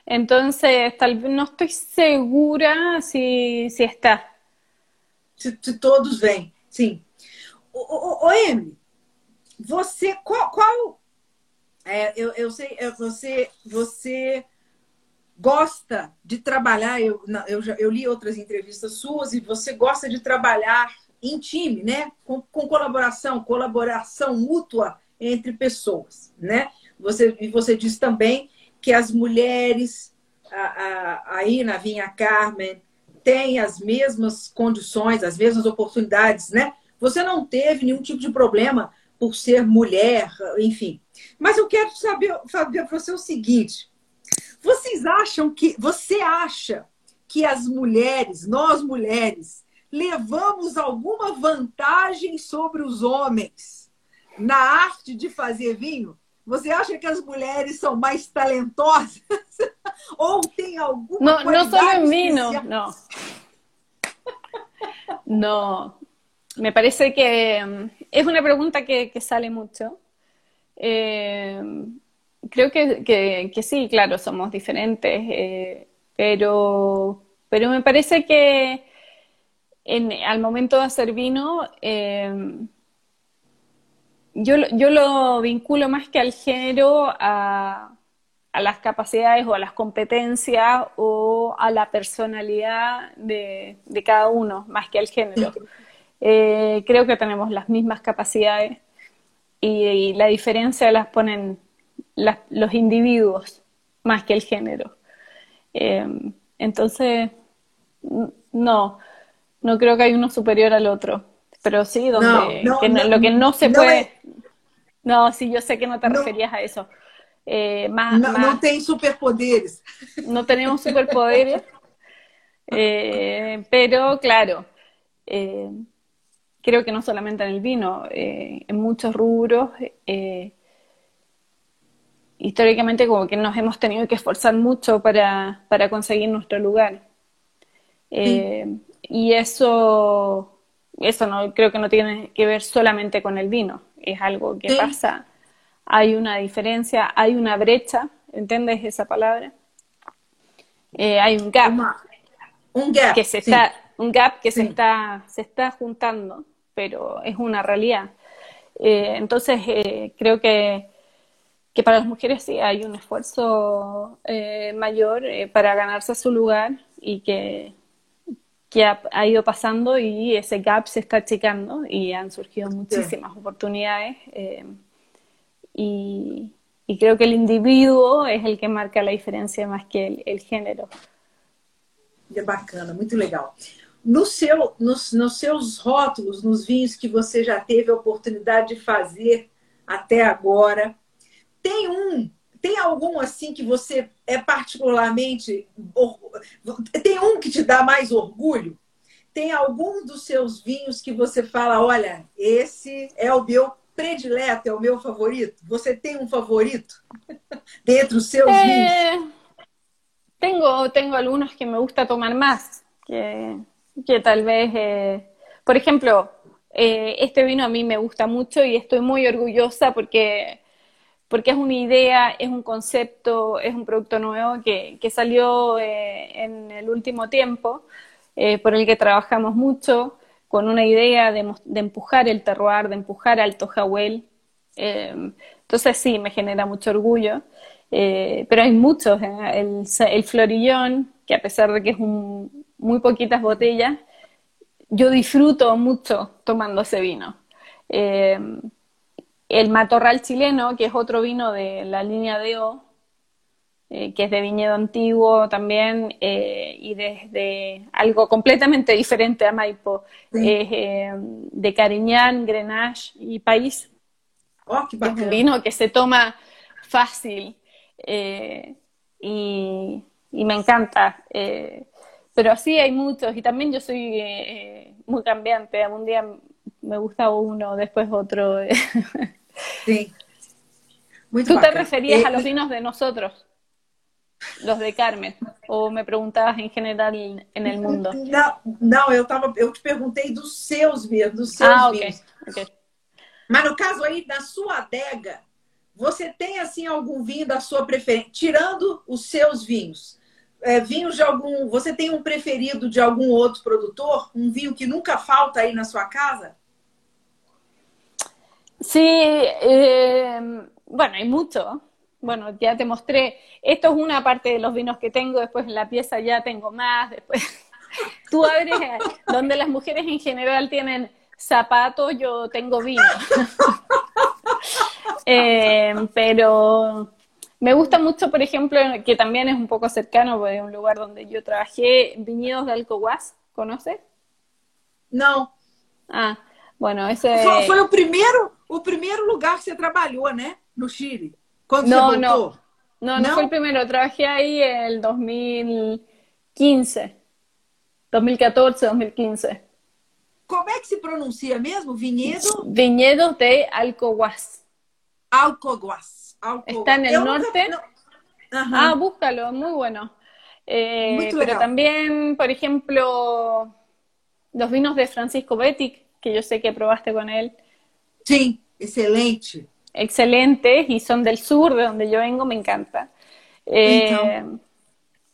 Entonces, tal vez no estoy segura si, si está. Se, se todos vêm, sim. O, o, o Emily, você, qual, qual é, eu, eu sei, você, você gosta de trabalhar, eu, eu, já, eu li outras entrevistas suas, e você gosta de trabalhar em time, né? Com, com colaboração, colaboração mútua entre pessoas, né? Você, e você diz também que as mulheres a, aí na Vinha Carmen têm as mesmas condições, as mesmas oportunidades, né? Você não teve nenhum tipo de problema por ser mulher, enfim. Mas eu quero saber, Fabio, para você o seguinte: vocês acham que você acha que as mulheres, nós mulheres, levamos alguma vantagem sobre os homens na arte de fazer vinho? Você acha que as mulheres são más talentosas? ¿O tem alguma no, no solo vino, no. No, me parece que mm, es una pregunta que, que sale mucho. Eh, creo que, que, que, sí, claro, somos diferentes, eh, pero, pero me parece que en, al momento de hacer vino, eh, yo, yo lo vinculo más que al género a, a, las capacidades o a las competencias o a la personalidad de, de cada uno, más que al género. Eh, creo que tenemos las mismas capacidades y, la diferencia las ponen los individuos más que el género. Eh, entonces, no, no creo que hay uno superior al otro pero sí, donde lo que no se puede... No, sí, yo sé que no te referías a eso. Eh, más, no, más, superpoderes. No tenemos superpoderes, eh, pero claro, eh, creo que no solamente en el vino, en muchos rubros, históricamente como que nos hemos tenido que esforzar mucho para, para conseguir nuestro lugar. Y eso eso no creo que no tiene que ver solamente con el vino, es algo que pasa. Hay una diferencia, hay una brecha, ¿entiendes esa palabra? Eh, hay un gap, un gap que se está, un gap que se está, se está juntando, pero es una realidad. Eh, entonces eh, creo que, que para las mujeres sí hay un esfuerzo mayor para ganarse su lugar y que que ha, ido pasando y ese gap se está achicando y han surgido muchísimas oportunidades. Eh, y, creo que el individuo es el que marca la diferencia más que el, el género. É bacana, muito legal. No seu, nos, nos seus rótulos, nos vinhos que você já teve a oportunidade de fazer até agora, tem um tem algum assim que você é particularmente. Tem um que te dá mais orgulho? Tem algum dos seus vinhos que você fala: olha, esse é o meu predileto, é o meu favorito? Você tem um favorito dentre os seus eh, vinhos? Tengo, tengo algunos que me gusta tomar más, que, que tal vez, eh, por ejemplo, eh, este vino a mí me gusta mucho y estoy muy orgullosa porque porque es una idea, es un concepto, es un producto nuevo que, salió eh, en el último tiempo, eh, por el que trabajamos mucho, con una idea de, empujar el terroir, de empujar al Tojahuel. Eh, entonces sí, me genera mucho orgullo. pero hay muchos, el, el, florillón, que a pesar de que es muy poquitas botellas, yo disfruto mucho tomando ese vino el matorral chileno, que es otro vino de la línea de O, eh, que es de viñedo antiguo también eh, y desde algo completamente diferente a Maipo, eh, de Cariñán, Grenache y País. Oh, es un vino que se toma fácil y, me encanta. pero así hay muchos y también yo soy muy cambiante. Un día me gusta uno, después otro. Sí. ¿Tú te referías a los vinos de nosotros? Los de Carmen? Ou me perguntabas em geral en el mundo? Não, não eu, tava, eu te perguntei dos seus vinhos, dos seus ah, vinhos. Okay. Mas no caso aí, na sua adega, você tem assim algum vinho da sua preferência, tirando os seus vinhos? É, de algum. Você tem um preferido de algum outro produtor? Um vinho que nunca falta aí na sua casa? Sí, eh, bueno, hay mucho. Bueno, ya te mostré. Esto es una parte de los vinos que tengo, después en la pieza ya tengo más, después tú abres eh, donde las mujeres en general tienen zapatos, yo tengo vino. Eh, pero me gusta mucho, por ejemplo, que también es un poco cercano de un lugar donde yo trabajé, Viñedos de Alcohuas, ¿conoces? No. Ah, bueno, ese... El primero o primeiro lugar que você trabalhou, né? No Chile. Quando no, você voltou? No. No, no, no fue el primero. Trabajé ahí el 2015. 2014, 2015. Como é que se pronuncia mesmo? Vinhedo? Vinhedos de Alcohuas. Está en el norte. No... Ah, búscalo, muy bueno. Eh, pero también, por ejemplo, los vinos de Francisco Betic, que yo sé que probaste con él. Sí, excelente. Excelentes y son del sur, de donde yo vengo, me encanta. Eh,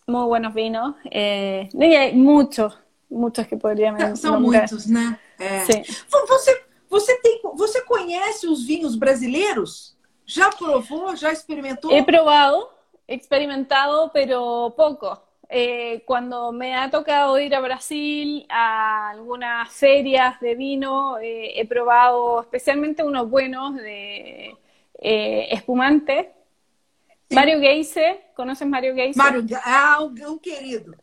muy buenos vinos. Eh, y hay muchos, muchos que podría mencionar. São muitos, né? É. Sim. Você, você, tem, você conhece os vinhos brasileiros? Já provou? Já experimentou? He probado, experimentado, pero poco. Eh, cuando me ha tocado ir a Brasil a algunas ferias de vino, eh, he probado especialmente unos buenos de eh, espumante. Mario Geise, ¿conoces Mario Geise? Mario, ah, un, querido.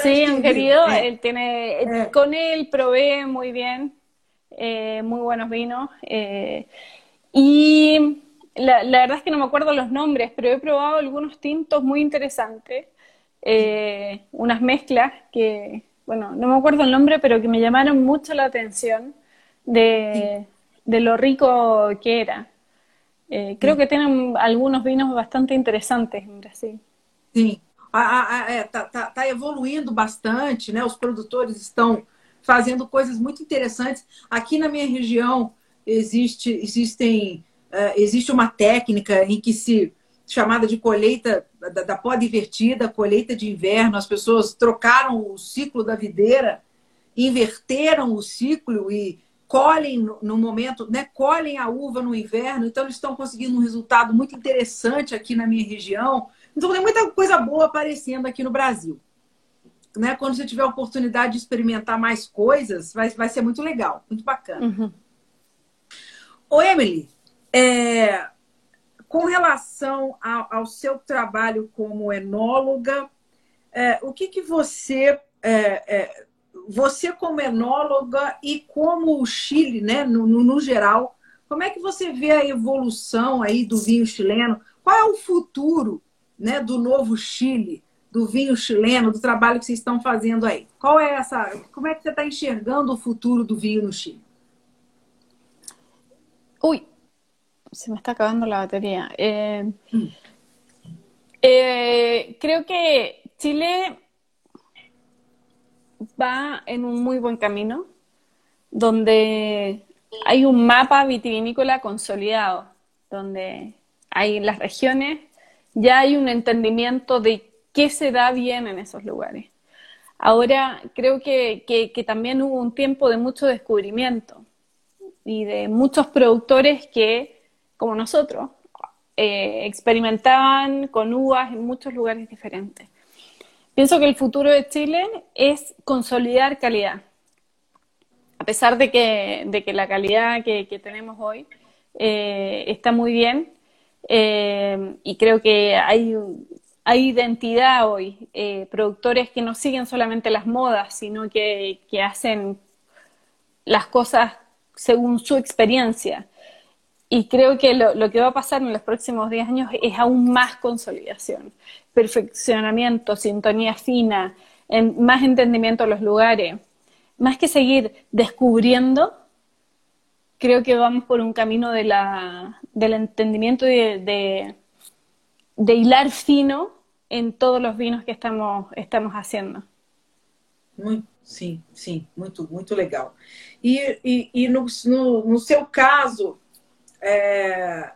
sí, un querido. Él tiene, Con él probé muy bien, muy buenos vinos. y la, la verdad es que no me acuerdo los nombres, pero he probado algunos tintos muy interesantes. Eh, unas mezclas que, bueno, no me acuerdo el nombre, pero que me llamaron mucho la atención de, lo rico que era. Eh, creo que tienen algunos vinos bastante interesantes en Brasil. Sim, está evoluindo bastante, né? Os produtores estão fazendo coisas muito interessantes. Aqui na minha região existe, existem, uh, existe uma técnica em que se chamada de colheita da, da poda invertida, colheita de inverno. As pessoas trocaram o ciclo da videira, inverteram o ciclo e colhem no momento, né, colhem a uva no inverno. Então eles estão conseguindo um resultado muito interessante aqui na minha região. Então tem muita coisa boa aparecendo aqui no Brasil. Né? Quando você tiver a oportunidade de experimentar mais coisas, vai, vai ser muito legal, muito bacana. Uhum. Ô, Emily, é, com relação ao, ao seu trabalho como enóloga, é, o que, que você, é, é, você como enóloga e como o Chile, né, no, no, no, geral, como é que você vê a evolução aí do vinho chileno? Qual é o futuro né, do novo Chile, do vinho chileno, do trabalho que vocês estão fazendo aí? Qual é essa? Como é que você está enxergando o futuro do vinho no Chile? Ui, se me está acabando la batería. Eh, eh, creo que Chile va en un muy buen camino, donde hay un mapa vitivinícola consolidado, donde hay en las regiones, ya hay un entendimiento de qué se da bien en esos lugares. Ahora creo que, que, también hubo un tiempo de mucho descubrimiento y de muchos productores que, como nosotros, eh, experimentaban con uvas en muchos lugares diferentes. Pienso que el futuro de Chile es consolidar calidad. A pesar de que, de que la calidad que, tenemos hoy eh, está muy bien, eh, y creo que hay hay identidad hoy, productores que no siguen solamente las modas, sino que, hacen las cosas según su experiencia. Y creo que lo, que va a pasar en los próximos 10 años es aún más consolidación, perfeccionamiento, sintonía fina, más entendimiento de los lugares. Más que seguir descubriendo, creo que vamos por un camino de la, del entendimiento y de, hilar fino en todos os vinhos que estamos, estamos fazendo. Muito, sim, muito, muito legal. E, e, e caso, é,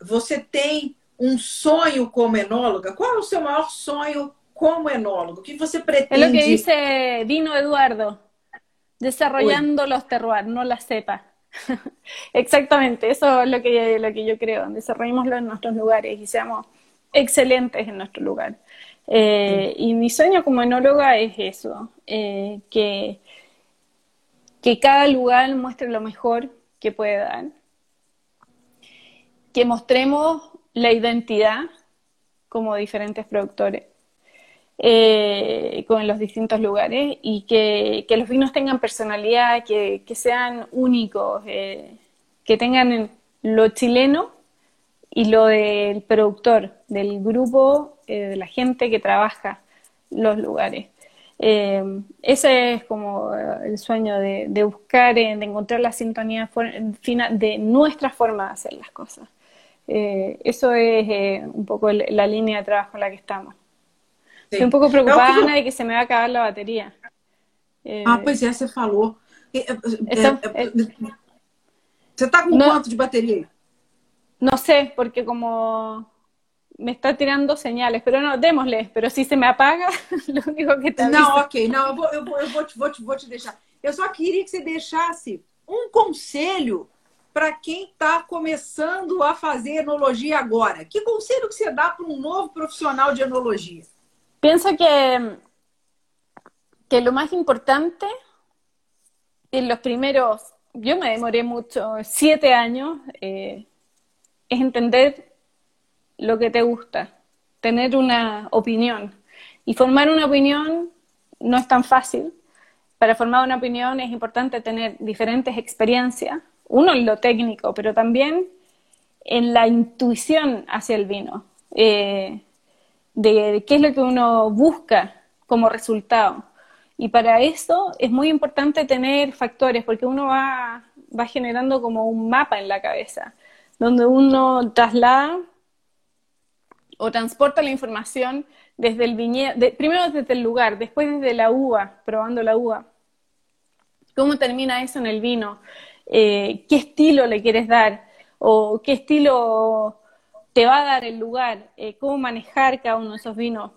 você tem um sonho como enóloga? Qual é o seu maior sonho como enólogo? O que você pretende? É o que diz Dino Eduardo, desarrollando Uy. los terroirs, no la cepa. Exactamente, eso es lo que, lo que yo creo, desarrollémoslo en nuestros lugares y seamos excelentes en nuestro lugar. Eh, y mi sueño como enóloga es eso, eh, que, que cada lugar muestre lo mejor que puede dar, que mostremos la identidad como diferentes productores eh, con los distintos lugares y que, los vinos tengan personalidad, que, que sean únicos, que tengan lo chileno y lo del productor, del grupo, eh, de la gente que trabaja los lugares. Eh, ese es como eh, el sueño de, buscar, de encontrar la sintonía de nuestra forma de hacer las cosas. Eso es un poco la línea de trabajo en la que estamos. Estoy un poco preocupada, de que se me va a acabar la batería. ah, pues ya se falou. Você está con cuánto de batería? No sé, porque como me está tirando señales, pero no, démosle, pero si se me apaga, lo único que te Não, ok, não, eu vou, eu vou, eu vou, te, vou, te, vou te deixar. Eu só queria que você deixasse um conselho para quem está começando a fazer enologia agora. Que conselho que você dá para um novo profissional de enologia? Pienso que, que lo más importante en los primeros, yo me demoré mucho, siete años, eh, es entender lo que te gusta, tener una opinión. Y formar una opinión no es tan fácil. Para formar una opinión es importante tener diferentes experiencias, uno en lo técnico, pero también en la intuición hacia el vino, eh, de, qué es lo que uno busca como resultado. Y para eso es muy importante tener factores, porque uno va, va generando como un mapa en la cabeza donde uno traslada o transporta la información desde el viñedo, primero desde el lugar, después desde la uva, probando la uva. ¿Cómo termina eso en el vino? Eh, ¿Qué estilo le quieres dar? ¿O qué estilo te va a dar el lugar? Eh, ¿Cómo manejar cada uno de esos vinos?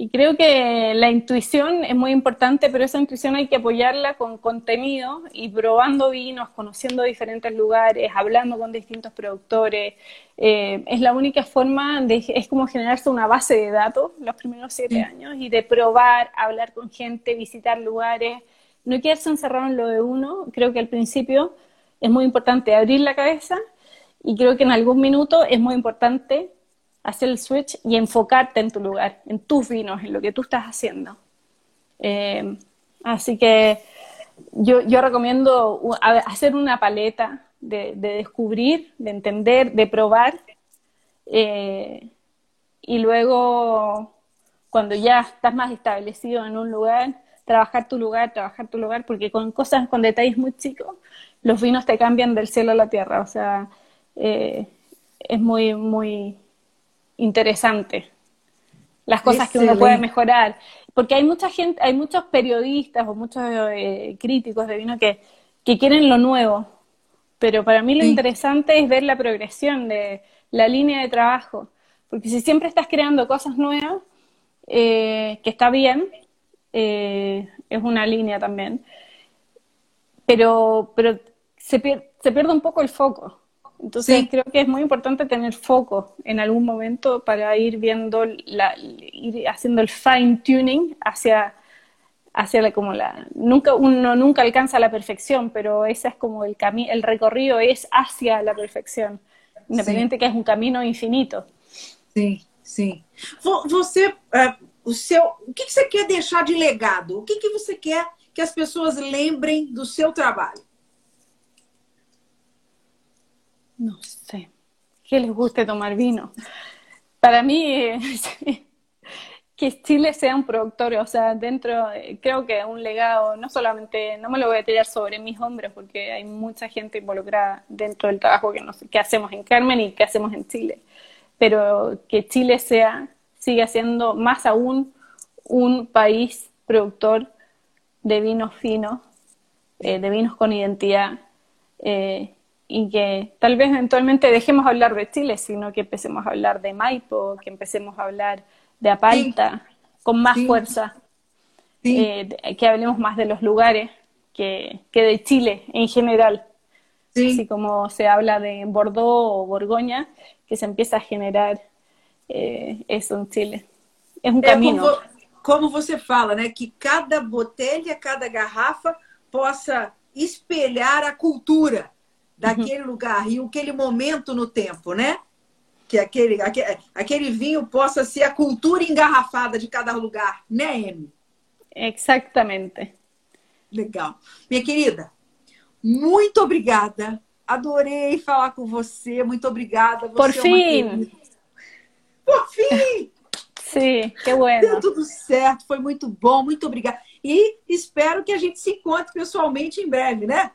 Y creo que la intuición es muy importante, pero esa intuición hay que apoyarla con contenido y probando vinos, conociendo diferentes lugares, hablando con distintos productores. Eh, es la única forma de, es como generarse una base de datos los primeros siete años y de probar, hablar con gente, visitar lugares, no quedarse encerrado en lo de uno. Creo que al principio es muy importante abrir la cabeza y creo que en algún minuto es muy importante hacer el switch y enfocarte en tu lugar, en tus vinos, en lo que tú estás haciendo. Eh, así que yo, recomiendo hacer una paleta de, descubrir, de entender, de probar. Eh, y luego, cuando ya estás más establecido en un lugar, trabajar tu lugar, trabajar tu lugar, porque con cosas, con detalles muy chicos, los vinos te cambian del cielo a la tierra. O sea, eh, es muy, muy, interesante. Las cosas que uno puede mejorar. Porque hay mucha gente, hay muchos periodistas o muchos eh, críticos de vino que, que quieren lo nuevo. Pero para mí lo interesante es ver la progresión de, la línea de trabajo. Porque si siempre estás creando cosas nuevas, eh, que está bien, eh, es una línea también, pero, pero se, se pierde un poco el foco. Entonces creo que es muy importante tener foco en algún momento para ir viendo, la, ir haciendo el fine tuning hacia, hacia la, como la, nunca, uno nunca alcanza la perfección, pero ese es como el camino, el recorrido es hacia la perfección, independiente que es un camino infinito. Sí, sí. Você, uh, o seu, o que, que você quer deixar de legado? O que, que você quer que as pessoas lembrem do seu trabalho? No sé, que les guste tomar vino. Para mí, que Chile sea un productor, o sea, dentro, creo que un legado, no solamente, no me lo voy a tirar sobre mis hombros, porque hay mucha gente involucrada dentro del trabajo que, que hacemos en Carmen y que hacemos en Chile, pero que Chile sea, siga siendo más aún un país productor de vinos finos, eh, de vinos con identidad, eh, y que tal vez eventualmente dejemos hablar de Chile, sino que empecemos a hablar de Maipo, que empecemos a hablar de Apalta con más fuerza, eh, que hablemos más de los lugares que, que de Chile en general. Así como se habla de Bordeaux o Borgoña, que se empieza a generar eh, eso en Chile. Es un camino. Como, você fala, né? Que cada botella, cada garrafa possa espelhar a cultura daquele uhum. lugar e aquele momento no tempo, né? Que aquele, aquele, aquele vinho possa ser a cultura engarrafada de cada lugar, né, Amy? Exatamente. Legal. Minha querida, muito obrigada. Adorei falar com você. Muito obrigada. Você Por é fim. Por fim! Sim, que bueno. Deu tudo certo, foi muito bom, muito obrigada. E espero que a gente se encontre pessoalmente em breve, né?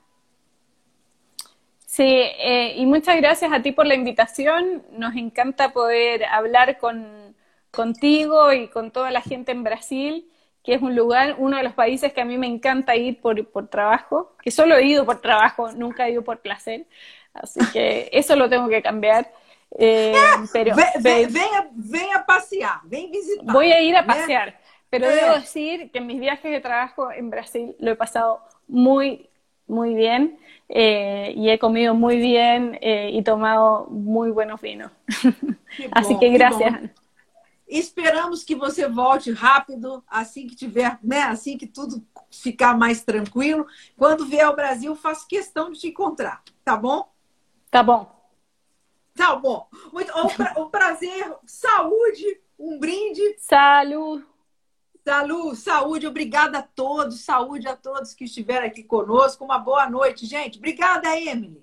Sí, eh, y muchas gracias a ti por la invitación. Nos encanta poder hablar con, contigo y con toda la gente en Brasil, que es un lugar, uno de los países que a mí me encanta ir por, por trabajo, que solo he ido por trabajo, nunca he ido por placer. Así que eso lo tengo que cambiar. Eh, pero ven, ven, a, pasear, ven visitar. Voy a ir a pasear, pero debo decir que en mis viajes de trabajo en Brasil lo he pasado muy, muy bien. Eh, y he comido muy bien eh, y tomado muy buenos vinos. Así que gracias. Esperamos que você volte rápido, assim que tiver, né? Assim que tudo ficar mais tranquilo. Quando vier ao Brasil, faço questão de te encontrar, tá bom? Tá bom. Tá bom. Muito, um prazer, saúde, um brinde. Saúde. Saúde, saúde, obrigada a todos, saúde a todos que estiveram aqui conosco. Uma boa noite, gente. Obrigada, Emily.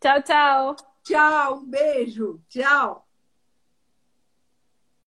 Tchau, tchau. Tchau, um beijo. Tchau.